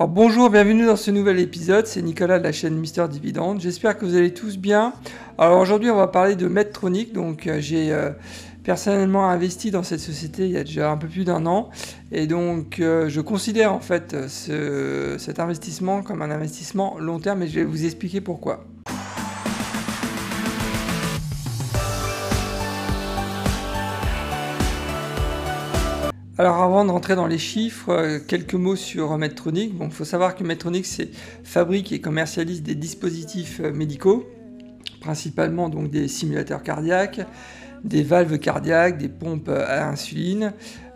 Alors bonjour, bienvenue dans ce nouvel épisode, c'est Nicolas de la chaîne Mister Dividende, j'espère que vous allez tous bien. Alors aujourd'hui on va parler de Medtronic, donc euh, j'ai euh, personnellement investi dans cette société il y a déjà un peu plus d'un an et donc euh, je considère en fait cet investissement comme un investissement long terme et je vais vous expliquer pourquoi. Alors avant de rentrer dans les chiffres, euh, quelques mots sur Medtronic. Bon, il faut savoir que Medtronic fabrique et commercialise des dispositifs euh, médicaux, principalement donc des simulateurs cardiaques, des valves cardiaques, des pompes à insuline.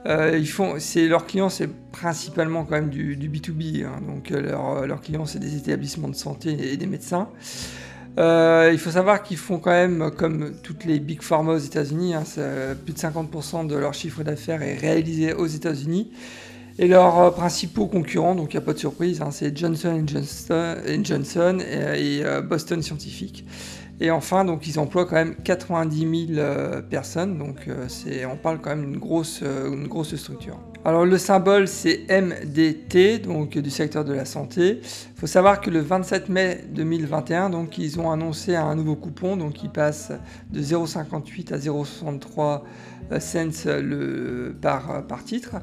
Euh, ils font, c'est leurs clients, c'est principalement quand même du, B2B. Hein. donc leurs clients, c'est des établissements de santé et des médecins. Euh, il faut savoir qu'ils font quand même, comme toutes les big pharma aux États-Unis, hein, plus de 50% de leur chiffre d'affaires est réalisé aux États-Unis. Et leurs euh, principaux concurrents, donc il n'y a pas de surprise, hein, c'est Johnson Johnson, et, euh, Boston Scientific. Et enfin, donc ils emploient quand même 90 000 personnes, donc on parle quand même d'une grosse, grosse structure. Alors le symbole c'est MDT, donc du secteur de la santé. Il faut savoir que le 27 mai 2021, donc ils ont annoncé un nouveau coupon, donc qui passe de 0,58 à 0,63 cents le, par, par titre.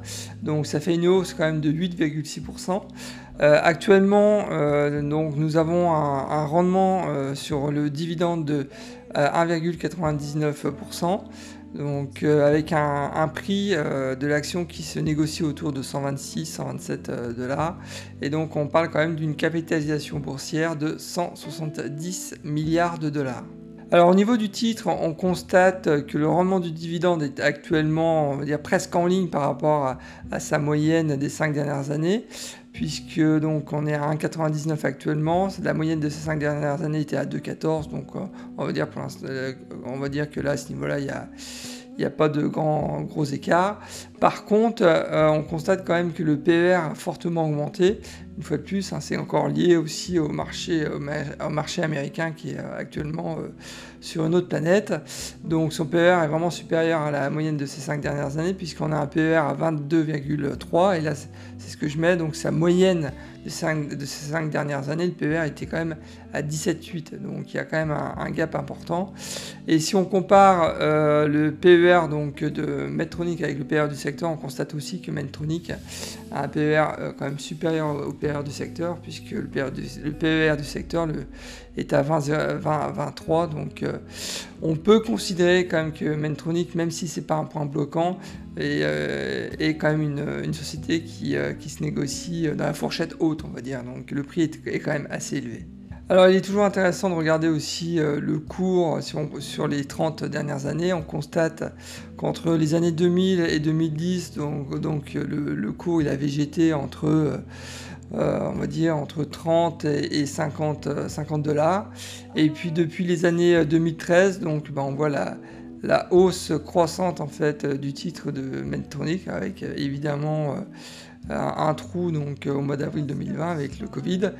Donc ça fait une hausse quand même de 8,6%. Euh, actuellement, euh, nous avons un, rendement euh, sur le dividende de 1,99% donc euh, avec un, prix euh, de l'action qui se négocie autour de 126-127 euh, dollars. Et donc on parle quand même d'une capitalisation boursière de 170 milliards de dollars. Alors au niveau du titre, on constate que le rendement du dividende est actuellement, presque en ligne par rapport à, sa moyenne des 5 dernières années, puisque donc on est à 1,99 actuellement. La moyenne de ces 5 dernières années était à 2,14, donc on va dire pour on va dire que là à ce niveau-là, il n'y a pas de grand, gros écart. Par contre, euh, on constate quand même que le PER a fortement augmenté. Une fois de plus, hein, c'est encore lié aussi au marché, marché américain qui est euh, actuellement euh, sur une autre planète. Donc son PER est vraiment supérieur à la moyenne de ces cinq dernières années puisqu'on a un PER à 22,3 et là c'est ce que je mets. Donc sa moyenne de, ces cinq dernières années, le PER était quand même à 17,8. Donc il y a quand même un, gap important. Et si on compare le PER donc, de Medtronic avec le PER du secteur, on constate aussi que Medtronic a un PER quand même supérieur au PER du secteur, puisque le PER PER du secteur le, est à 20, 20 23. Donc euh, on peut considérer quand même que Mentronic, même si c'est pas un point bloquant, est, euh, quand même une, société qui, euh, se négocie dans la fourchette haute, on va dire. Donc le prix est quand même assez élevé. Alors il est toujours intéressant de regarder aussi le cours sur les 30 dernières années. On constate qu'entre les années 2000 et 2010, donc, donc le, cours a végété entre euh, on va dire entre 30 et 50, 50 euh, dollars. Et puis depuis les années 2013, euh, donc ben, on voit la, hausse croissante en fait du titre de Medtronic avec évidemment un, trou donc au mois d'avril 2020 avec le Covid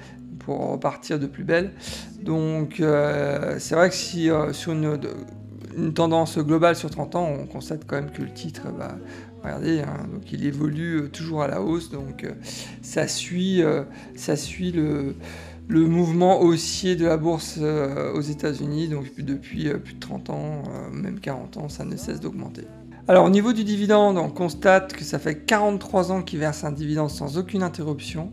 pour repartir de plus belle. Donc c'est vrai que si sur une tendance globale sur 30 ans, on constate quand même que le titre, bah, regardez, hein, donc il évolue euh, toujours à la hausse, donc euh, ça suit, euh, ça suit le, le, mouvement haussier de la bourse aux États-Unis, donc depuis plus de 30 ans, même 40 ans, ça ne cesse d'augmenter. Alors au niveau du dividende, on constate que ça fait 43 ans qu'il verse un dividende sans aucune interruption.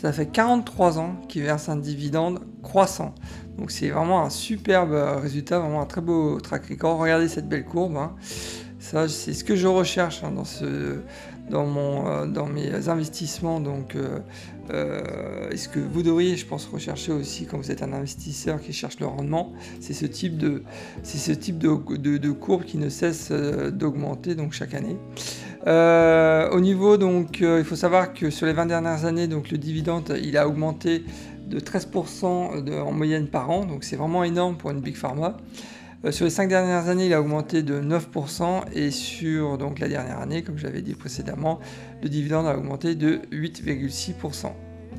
Ça fait 43 ans qu'il verse un dividende croissant. Donc c'est vraiment un superbe résultat, vraiment un très beau track record. Regardez cette belle courbe. Hein. C'est ce que je recherche hein, dans, ce, dans, mon, euh, dans mes investissements. Donc, euh, euh, est-ce que vous devriez, je pense, rechercher aussi quand vous êtes un investisseur qui cherche le rendement C'est ce type de, c'est ce type de, de, courbe qui ne cesse d'augmenter donc chaque année. au niveau donc, il faut savoir que sur les 20 dernières années, donc le dividende, il a augmenté de 13% en moyenne par an, donc c'est vraiment énorme pour une big pharma. Euh, sur les 5 dernières années, il a augmenté de 9% et sur donc, la dernière année, comme j'avais dit précédemment, le dividende a augmenté de 8,6%.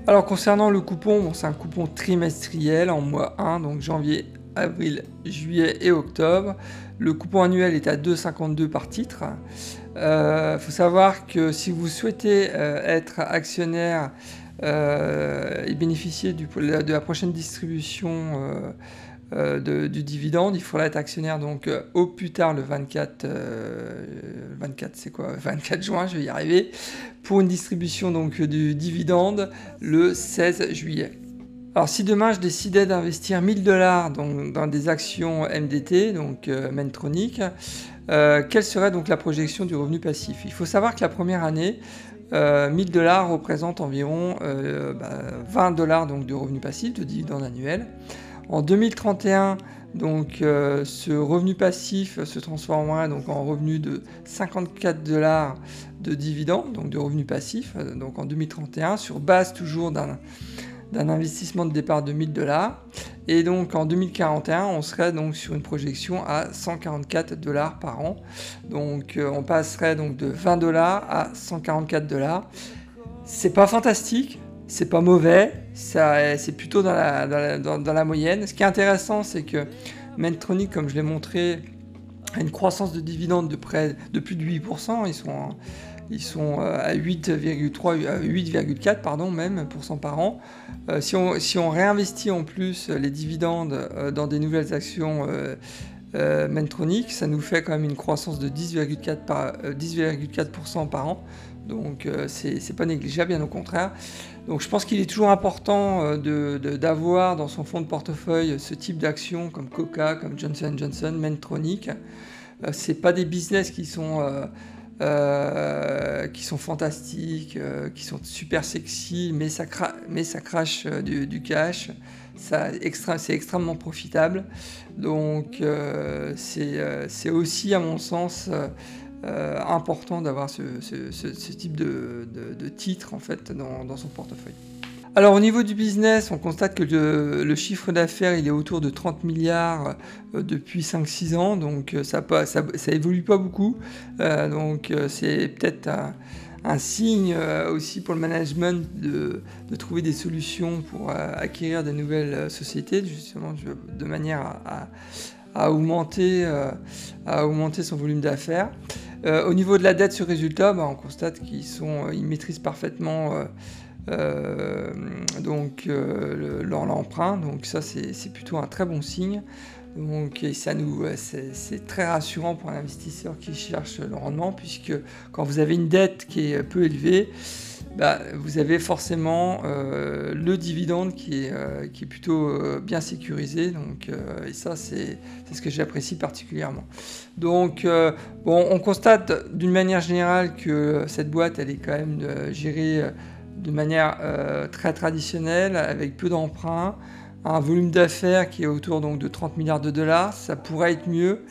Alors concernant le coupon, c'est un coupon trimestriel en mois 1, donc janvier, avril, juillet et octobre. Le coupon annuel est à 2,52 par titre. Il euh, faut savoir que si vous souhaitez euh, être actionnaire et bénéficier de la prochaine distribution du dividende, il faudra être actionnaire donc au plus tard le 24, 24 c'est quoi? 24 juin, je vais y arriver, pour une distribution donc du dividende le 16 juillet. Alors si demain je décidais d'investir 1000 dollars dans, des actions MDT, donc euh, Mentronic, euh, quelle serait donc la projection du revenu passif? Il faut savoir que la première année, 1000 euh, dollars représente environ 20 bah, dollars de revenu passif, de dividende annuel. En 2031, donc ce revenu passif se transformera donc en revenu de 54 dollars de dividende, donc de revenu passif, donc en 2031, sur base toujours d'un d'un investissement de départ de 1000 dollars. Et donc en 2041, on serait donc sur une projection à 144 dollars par an. Donc euh, on passerait donc de 20 dollars à 144 dollars. C'est pas fantastique, c'est pas mauvais, c'est plutôt dans la, moyenne. Ce qui est intéressant, c'est que Mentronic, comme je l'ai montré, a une croissance de dividendes de près de plus de 8%. Ils sont ils sont euh, à 8,3, 8,4 pardon même par an. Euh, si, on, si, on, réinvestit en plus les dividendes euh, dans des nouvelles actions Mentronic, ça nous fait quand même une croissance de 10,4% par, 10 par an. Donc c'est pas négligeable, bien au contraire. Donc je pense qu'il est toujours important d'avoir dans son fonds de portefeuille ce type d'actions comme Coca, comme Johnson Johnson, Mentronic. c'est pas des business qui sont euh, qui sont fantastiques, euh, qui sont super sexy, mais ça, ça crache euh, du, cash. c'est extrêmement profitable. Donc c'est aussi, à mon sens, important d'avoir ce, type de, titre en fait dans son portefeuille. Alors au niveau du business, on constate que le, chiffre d'affaires il est autour de 30 milliards euh, depuis 5-6 ans, donc euh, ça, ça, évolue pas beaucoup. Euh, donc c'est peut-être un, signe aussi pour le management de, trouver des solutions pour acquérir de nouvelles sociétés, justement de manière à, augmenter, à augmenter son volume d'affaires. au niveau de la dette sur résultat, bah, on constate qu'ils ils maîtrisent parfaitement euh, donc euh, l'emprunt. Donc ça c'est plutôt un très bon signe. Donc ça nous, c'est très rassurant pour un investisseur qui cherche le rendement, puisque quand vous avez une dette qui est peu élevée, bah, vous avez forcément euh, le dividende qui est, est plutôt bien sécurisé. Donc, et ça, c'est ce que j'apprécie particulièrement. Donc, bon, on constate d'une manière générale que cette boîte, elle est quand même gérée de manière euh, très traditionnelle, avec peu d'emprunts, un volume d'affaires qui est autour donc, de 30 milliards de dollars. Ça pourrait être mieux.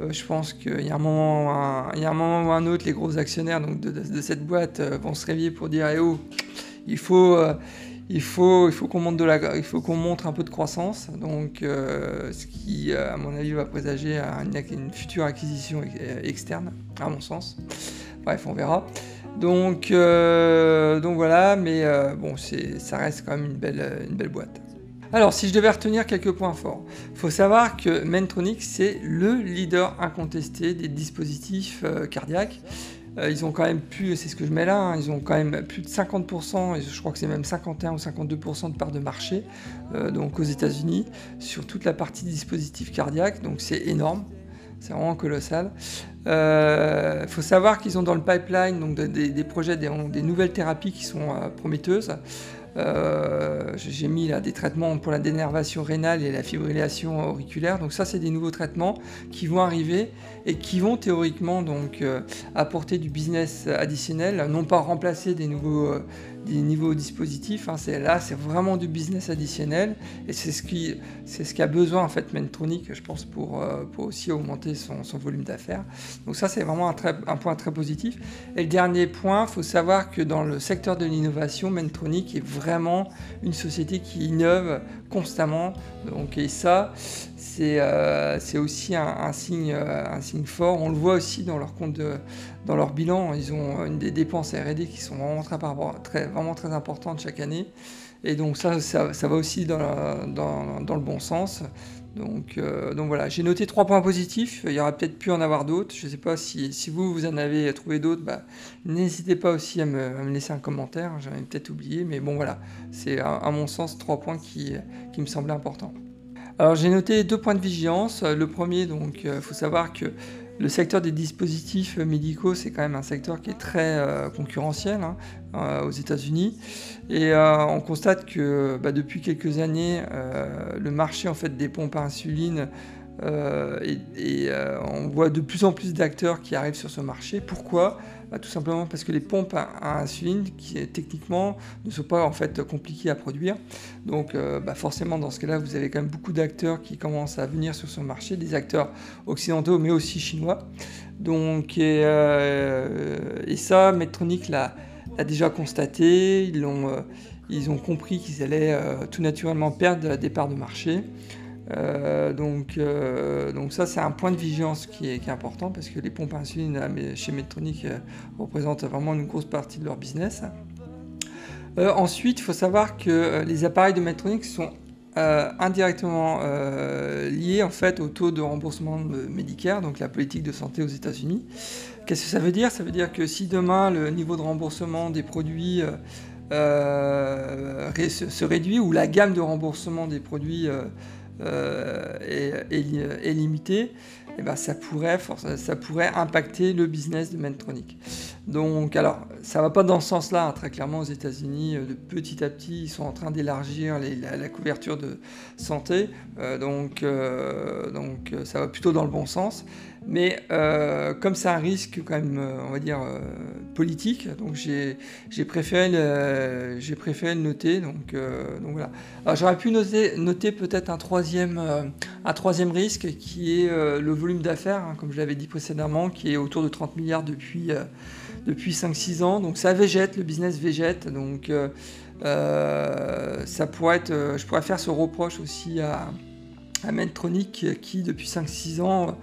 Euh, je pense qu'il y, a un moment, un ou un autre, les gros actionnaires de, cette boîte euh, vont se réveiller pour dire eh oh, il faut, il faut, il faut qu'on monte de la, il faut qu'on montre un peu de croissance. Donc, ce qui, à mon avis, va présager une, future acquisition externe, à mon sens. Bref, on verra. Donc, euh, voilà, mais euh, bon, ça reste quand même une belle boîte. Alors, si je devais retenir quelques points forts, il faut savoir que Mentronic, c'est le leader incontesté des dispositifs euh, cardiaques. ils ont quand même plus, c'est ce que je mets là, hein, ils ont quand même plus de 50%, et je crois que c'est même 51 ou 52% de part de marché, donc aux États-Unis, sur toute la partie dispositifs cardiaques, donc c'est énorme. C'est vraiment colossal. Il euh, faut savoir qu'ils ont dans le pipeline des, projets, des, nouvelles thérapies qui sont euh, prometteuses. Euh, j'ai mis des traitements pour la dénervation rénale et la fibrillation auriculaire. Donc ça, c'est des nouveaux traitements qui vont arriver et qui vont théoriquement donc apporter du business additionnel, non pas remplacer des nouveaux des niveaux dispositifs. Hein, là, c'est vraiment du business additionnel et c'est ce qui, c'est ce qu'a besoin en fait Mentronic, je pense, pour, euh, pour aussi augmenter son, volume d'affaires. Donc ça, c'est vraiment un, très, un, point très positif. Et le dernier point, faut savoir que dans le secteur de l'innovation, Mentronic est vraiment une société qui innove constamment. Donc, et ça, c'est, euh, aussi un, signe, euh, un signe fort. On le voit aussi dans leur compte dans leur bilan, ils ont des dépenses R&D qui sont vraiment très, très, vraiment très importantes chaque année. Et donc ça, ça, va aussi dans, dans, le bon sens. Donc, euh, donc voilà, j'ai noté trois points positifs. Il y aurait peut-être pu en avoir d'autres. Je ne sais pas si, si, vous, vous en avez trouvé d'autres. Bah, N'hésitez pas aussi à me, laisser un commentaire. J'en ai peut-être oublié. Mais bon, voilà, c'est à, mon sens trois points qui, qui me semblaient importants. Alors j'ai noté deux points de vigilance. Le premier, donc, il euh, faut savoir que le secteur des dispositifs médicaux, c'est quand même un secteur qui est très euh, concurrentiel hein, euh, aux États-Unis. Et euh, on constate que bah, depuis quelques années, le marché en fait, des pompes à insuline et, on voit de plus en plus d'acteurs qui arrivent sur ce marché. Pourquoi? Bah, Tout simplement parce que les pompes à, insuline, qui techniquement ne sont pas en fait compliquées à produire. Donc bah, forcément, dans ce cas-là, vous avez quand même beaucoup d'acteurs qui commencent à venir sur ce marché, des acteurs occidentaux, mais aussi chinois. Donc, et, ça, Medtronic l'a déjà constaté. Ils ont, ils ont compris qu'ils allaient tout naturellement perdre des parts de marché. Euh, donc, euh, donc ça, c'est un point de vigilance qui est, important parce que les pompes à insuline chez Medtronic euh, représentent vraiment une grosse partie de leur business. ensuite, il faut savoir que les appareils de Medtronic sont indirectement liés en fait au taux de remboursement de Medicare, donc la politique de santé aux États-Unis. Qu'est-ce que ça veut dire? Ça veut dire que si demain le niveau de remboursement des produits se, réduit ou la gamme de remboursement des produits euh, est, limité, et eh ben ça, pourrait, ça pourrait impacter le business de Medtronic. Donc, alors, ça va pas dans ce sens-là, hein, très clairement, aux États-Unis, euh, de petit à petit, ils sont en train d'élargir la, couverture de santé, euh, donc, donc ça va plutôt dans le bon sens. Mais euh, comme c'est un risque quand même, euh, on va dire, euh, politique, donc j'ai préféré, préféré le noter. Donc, donc voilà. j'aurais pu noter, noter peut-être un, troisième, un troisième risque qui est le volume d'affaires, hein, comme je l'avais dit précédemment, qui est autour de 30 milliards depuis, depuis 5-6 ans. Donc ça végète, le business végète. Donc ça pourrait être, je pourrais faire ce reproche aussi à, à Medtronic qui depuis 5-6 ans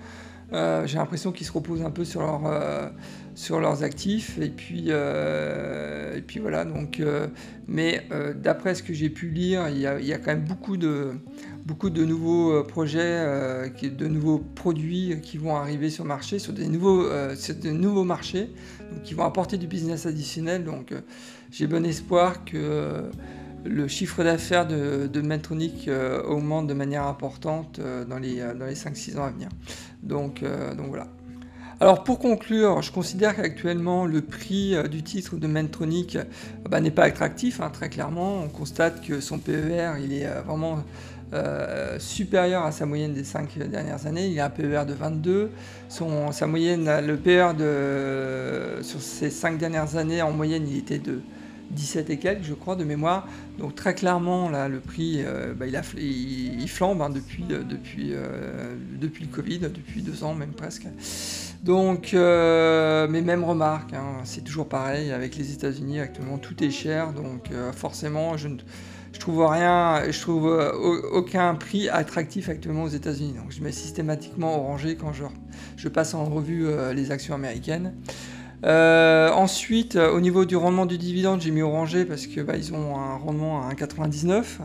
euh, j'ai l'impression qu'ils se reposent un peu sur, leur, euh, sur leurs actifs. Et puis, euh, et puis voilà. Donc, mais d'après ce que j'ai pu lire, il y, a, y, a, quand même beaucoup de, beaucoup de nouveaux projets, de nouveaux produits qui vont arriver sur le marché, sur des nouveaux, sur des nouveaux marchés, donc qui vont apporter du business additionnel. Donc j'ai bon espoir que le chiffre d'affaires de, de Medtronic augmente de manière importante dans les, dans les 5-6 ans à venir. Donc, euh, donc voilà. Alors pour conclure, je considère qu'actuellement le prix euh, du titre de Mentronic euh, bah, n'est pas attractif, hein, très clairement. On constate que son PER il est vraiment supérieur à sa moyenne des 5 dernières années. Il a un PER de 22. Son, moyenne, le PER sur ces 5 dernières années, en moyenne, il était de 17 et quelques, je crois, de mémoire. Donc très clairement, là, le prix, euh, bah, il, flambe hein, depuis, euh, depuis, euh, depuis le Covid, depuis deux ans même presque. Donc, mes mêmes remarques, hein, c'est toujours pareil avec les États-Unis. Actuellement, tout est cher, donc forcément, je ne je trouve rien, je trouve aucun prix attractif actuellement aux États-Unis. Donc, je mets systématiquement orangé quand je passe en revue les actions américaines. Euh, ensuite, euh, au niveau du rendement du dividende, j'ai mis orangé parce que bah, ils ont un rendement à 1,99.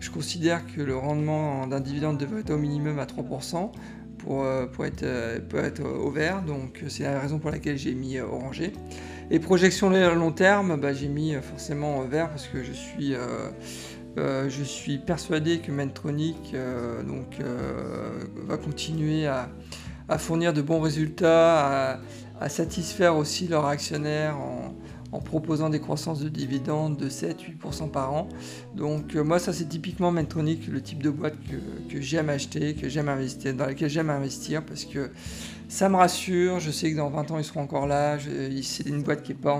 Je considère que le rendement d'un dividende devrait être au minimum à 3% pour, euh, pour, être, être au vert. Donc c'est la raison pour laquelle j'ai mis orangé. Et projection long terme, bah, j'ai mis forcément vert parce que je suis, je suis persuadé que Mentronic donc, va continuer à, fournir de bons résultats. À satisfaire aussi leurs actionnaires en, proposant des croissances de dividendes de 7-8% par an. Donc euh, moi ça c'est typiquement Mentronic, le type de boîte que, j'aime acheter, que j'aime investir, dans laquelle j'aime investir parce que ça me rassure, je sais que dans 20 ans ils seront encore là, c'est une boîte qui n'est pas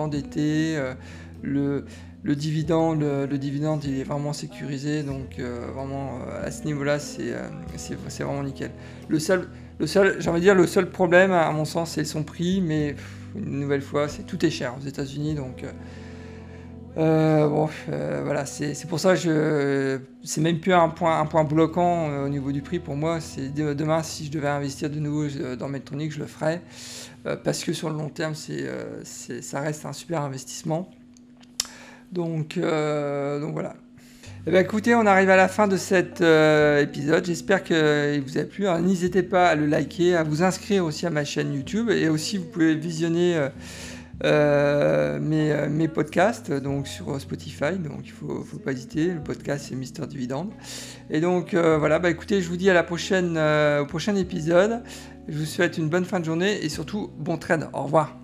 endettée, euh, le, le, dividende, le, dividende il est vraiment sécurisé, donc euh, vraiment à ce niveau-là c'est vraiment nickel. Le seul, le seul, dire, le seul problème, à mon sens, c'est son prix, mais une nouvelle fois, c'est tout est cher aux États-Unis, donc. Euh, euh, bon, euh, voilà, c'est pour ça que c'est même plus un point, un point bloquant au niveau du prix pour moi. C'est demain, si je devais investir de nouveau dans Medtronic, je le ferais parce que sur le long terme, c'est ça reste un super investissement. Donc, donc voilà. Eh bien, écoutez, on arrive à la fin de cet euh, épisode. J'espère qu'il vous a plu. N'hésitez pas à le liker, à vous inscrire aussi à ma chaîne YouTube. Et aussi, vous pouvez visionner euh, euh, mes, podcasts donc sur Spotify. Donc, il ne faut, pas hésiter. Le podcast, c'est Mister Dividende. Et donc, voilà. Bah, écoutez, je vous dis à la prochaine, au prochain épisode. Je vous souhaite une bonne fin de journée et surtout, bon trade. Au revoir.